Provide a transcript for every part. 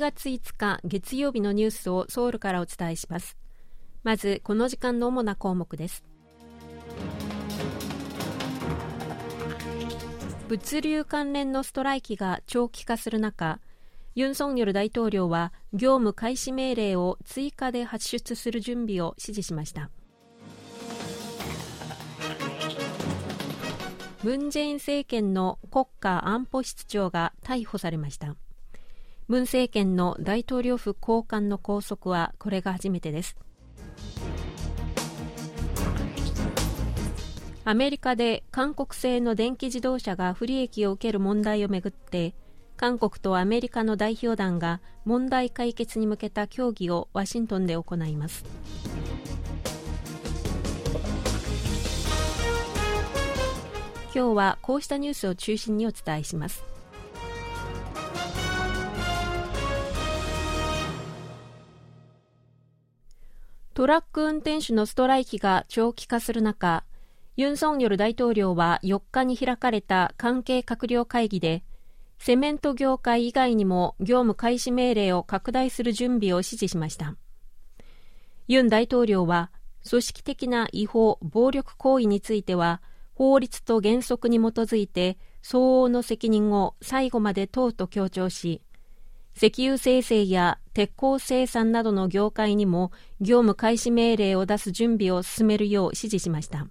月5日月曜日のニュースをソウルからお伝えします。まずこの時間の主な項目です。物流関連のストライキが長期化する中ユン・ソンニョル大統領は業務開始命令を追加で発出する準備を指示しました。ムン・ジェイン政権の国家安保室長が逮捕されました。ムン政権の大統領府高官の拘束はこれが初めてです。アメリカで韓国製の電気自動車が不利益を受ける問題をめぐって韓国とアメリカの代表団が問題解決に向けた協議をワシントンで行います。今日はこうしたニュースを中心にお伝えします。トラック運転手のストライキが長期化する中ユン・ソンニョル大統領は4日に開かれた関係閣僚会議でセメント業界以外にも業務開始命令を拡大する準備を指示しました。ユン大統領は組織的な違法暴力行為については法律と原則に基づいて相応の責任を最後まで問うと強調し石油生成や鉄鋼生産などの業界にも業務開始命令を出す準備を進めるよう指示しました。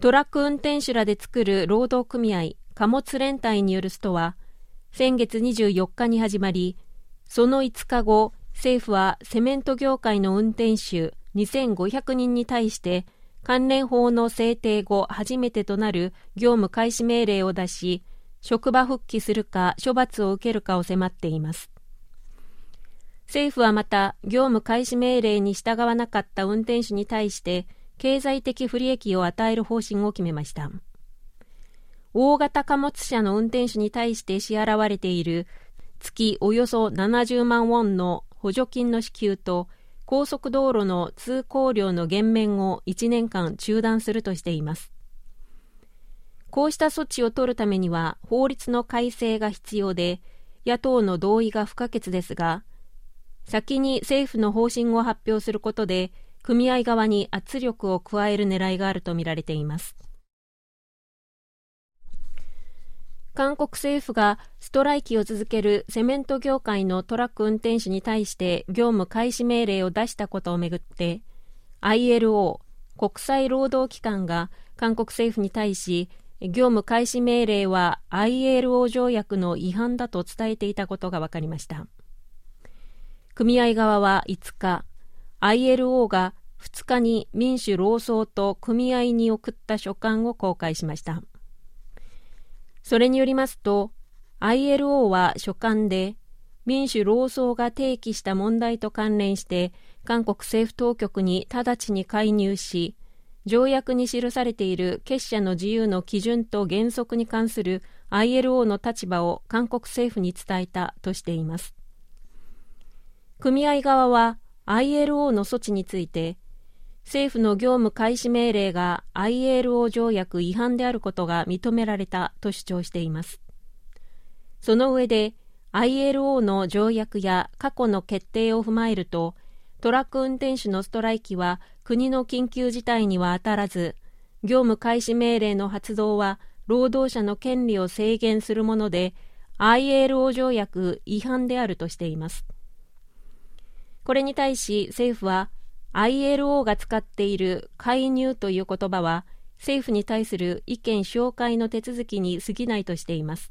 トラック運転手らで作る労働組合貨物連帯によるストは先月24日に始まりその5日後政府はセメント業界の運転手2500人に対して関連法の制定後初めてとなる業務開始命令を出し職場復帰するか処罰を受けるかを迫っています。政府はまた業務開始命令に従わなかった運転手に対して経済的不利益を与える方針を決めました。大型貨物車の運転手に対して支払われている月およそ70万ウォンの補助金の支給と高速道路の通行料の減免を1年間中断するとしています。こうした措置を取るためには法律の改正が必要で野党の同意が不可欠ですが先に政府の方針を発表することで組合側に圧力を加える狙いがあるとみられています。韓国政府がストライキを続けるセメント業界のトラック運転手に対して業務開始命令を出したことをめぐって ILO 国際労働機関が韓国政府に対し業務開始命令は ILO 条約の違反だと伝えていたことが分かりました。組合側は5日 ILO が2日に民主労総と組合に送った書簡を公開しました。それによりますと ILO は書簡で民主労総が提起した問題と関連して韓国政府当局に直ちに介入し条約に記されている結社の自由の基準と原則に関する ILO の立場を韓国政府に伝えたとしています。組合側は ILO の措置について政府の業務開始命令が ILO 条約違反であることが認められたと主張しています。その上で ILO の条約や過去の決定を踏まえるとトラック運転手のストライキは国の緊急事態には当たらず業務開始命令の発動は労働者の権利を制限するもので ILO 条約違反であるとしています。これに対し政府は ILO が使っている介入という言葉は政府に対する意見紹介の手続きに過ぎないとしています。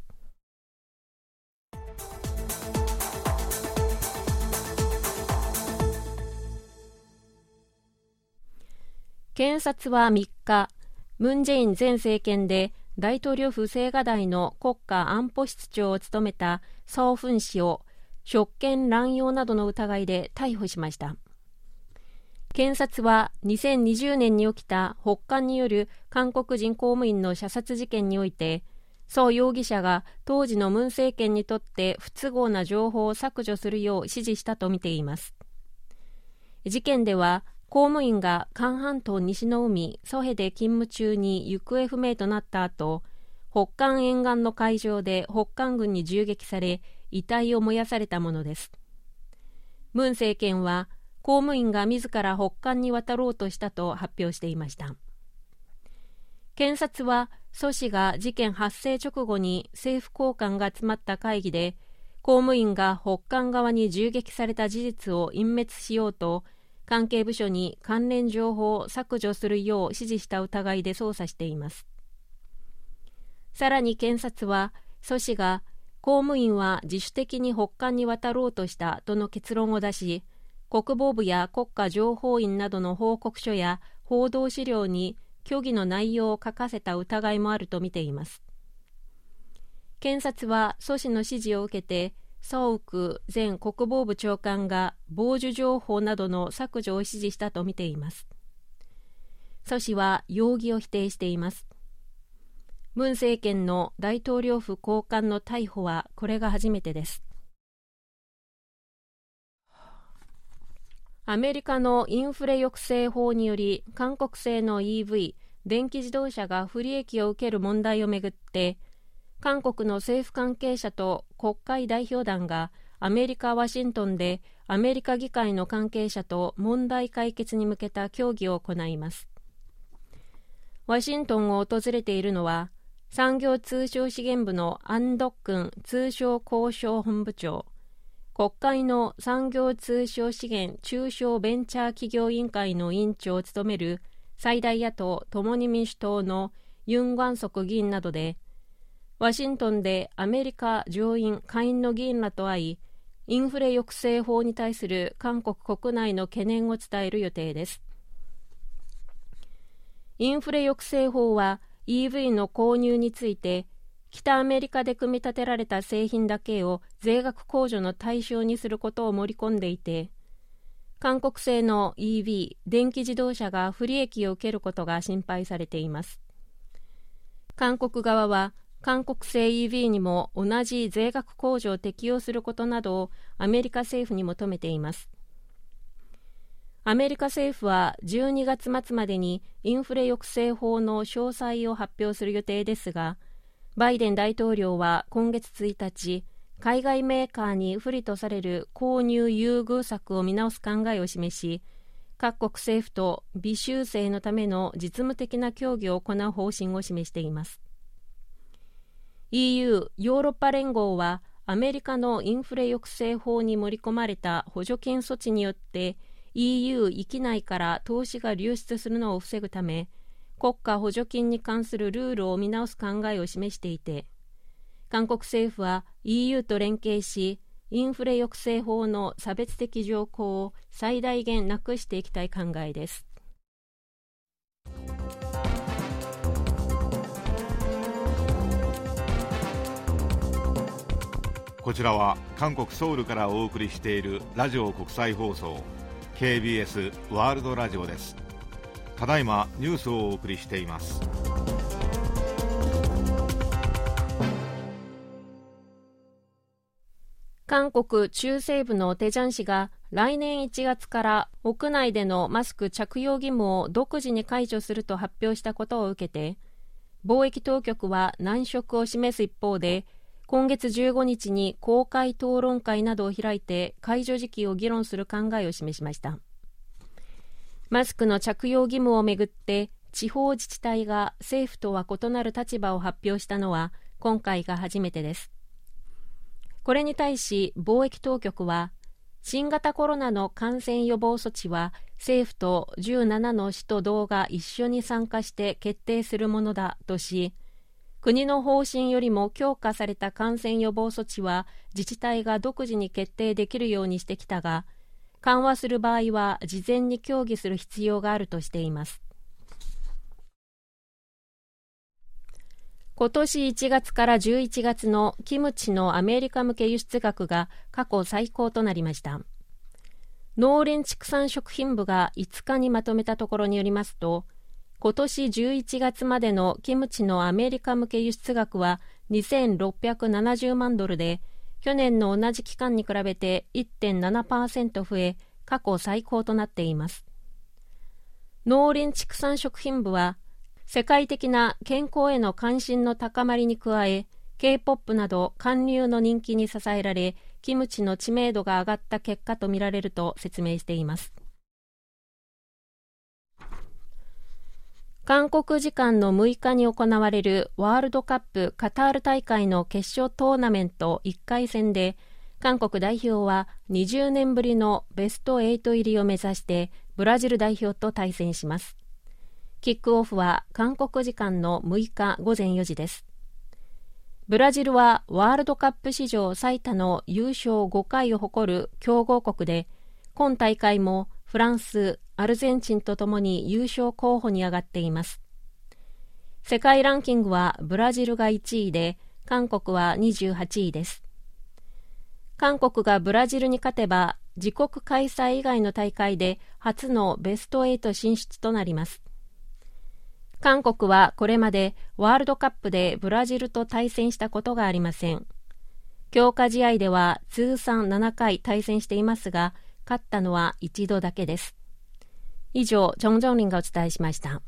検察は3日ムン・ジェイン前政権で大統領府青瓦台の国家安保室長を務めたソー・フン氏を職権乱用などの疑いで逮捕しました。検察は2020年に起きた北韓による韓国人公務員の射殺事件において宋容疑者が当時のムン政権にとって不都合な情報を削除するよう指示したとみています。事件では公務員が韓半島西の海ソヘで勤務中に行方不明となった後北韓沿岸の海上で北韓軍に銃撃され遺体を燃やされたものです。ムン政権は公務員が自ら北韓に渡ろうとしたと発表していました。検察はソ氏が事件発生直後に政府高官が集まった会議で公務員が北韓側に銃撃された事実を隠滅しようと関係部署に関連情報を削除するよう指示した疑いで捜査しています。さらに検察はソ氏が公務員は自主的に北韓に渡ろうとしたとの結論を出し国防部や国家情報院などの報告書や報道資料に虚偽の内容を書かせた疑いもあるとみています。検察はソ氏の指示を受けてソウク前国防部長官が傍受情報などの削除を指示したとみています。ソ氏は容疑を否定しています。ムン政権の大統領府高官の逮捕はこれが初めてです。アメリカのインフレ抑制法により韓国製の EV 電気自動車が不利益を受ける問題をめぐって韓国の政府関係者と国会代表団がアメリカ・ワシントンでアメリカ議会の関係者と問題解決に向けた協議を行います。ワシントンを訪れているのは産業通商資源部のアン・ドックン通商交渉本部長国会の産業通商資源中小ベンチャー企業委員会の委員長を務める最大野党共に民主党のユン・ワンソク議員などでワシントンでアメリカ上院下院の議員らと会いインフレ抑制法に対する韓国国内の懸念を伝える予定です。インフレ抑制法は EV の購入について北アメリカで組み立てられた製品だけを税額控除の対象にすることを盛り込んでいて韓国製の EV 電気自動車が不利益を受けることが心配されています。韓国側は韓国製 EV にも同じ税額控除を適用することなどをアメリカ政府に求めています。アメリカ政府は12月末までにインフレ抑制法の詳細を発表する予定ですがバイデン大統領は今月1日海外メーカーに不利とされる購入優遇策を見直す考えを示し各国政府と微修正のための実務的な協議を行う方針を示しています。EU= ヨーロッパ連合はアメリカのインフレ抑制法に盛り込まれた補助金措置によって EU 域内から投資が流出するのを防ぐため国家補助金に関するルールを見直す考えを示していて韓国政府は EU と連携しインフレ抑制法の差別的条項を最大限なくしていきたい考えです。こちらは韓国ソウルからお送りしているラジオ国際放送 KBS ワールドラジオです。ただいまニュースをお送りしています。韓国中西部のテジャン市が来年1月から屋内でのマスク着用義務を独自に解除すると発表したことを受けて貿易当局は難色を示す一方で今月15日に公開討論会などを開いて解除時期を議論する考えを示しました。マスクの着用義務をめぐって地方自治体が政府とは異なる立場を発表したのは今回が初めてです。これに対し貿易当局は新型コロナの感染予防措置は政府と17の市と道が一緒に参加して決定するものだとし国の方針よりも強化された感染予防措置は自治体が独自に決定できるようにしてきたが緩和する場合は事前に協議する必要があるとしています。今年1月から11月のキムチのアメリカ向け輸出額が過去最高となりました。農林畜産食品部が5日にまとめたところによりますと今年11月までのキムチのアメリカ向け輸出額は2670万ドルで去年の同じ期間に比べて1.7%増え過去最高となっています。農林畜産食品部は世界的な健康への関心の高まりに加え K-POP など韓流の人気に支えられキムチの知名度が上がった結果とみられると説明しています。韓国時間の6日に行われるワールドカップカタール大会の決勝トーナメント1回戦で韓国代表は20年ぶりのベスト8入りを目指してブラジル代表と対戦します。キックオフは韓国時間の6日午前4時です。ブラジルはワールドカップ史上最多の優勝5回を誇る強豪国で今大会もフランス、アルゼンチンとともに優勝候補に上がっています。世界ランキングはブラジルが1位で、韓国は28位です。韓国がブラジルに勝てば、自国開催以外の大会で初のベスト8進出となります。韓国はこれまでワールドカップでブラジルと対戦したことがありません。強化試合では通算7回対戦していますが、勝ったのは一度だけです。以上、ジョン・ジョンリンがお伝えしました。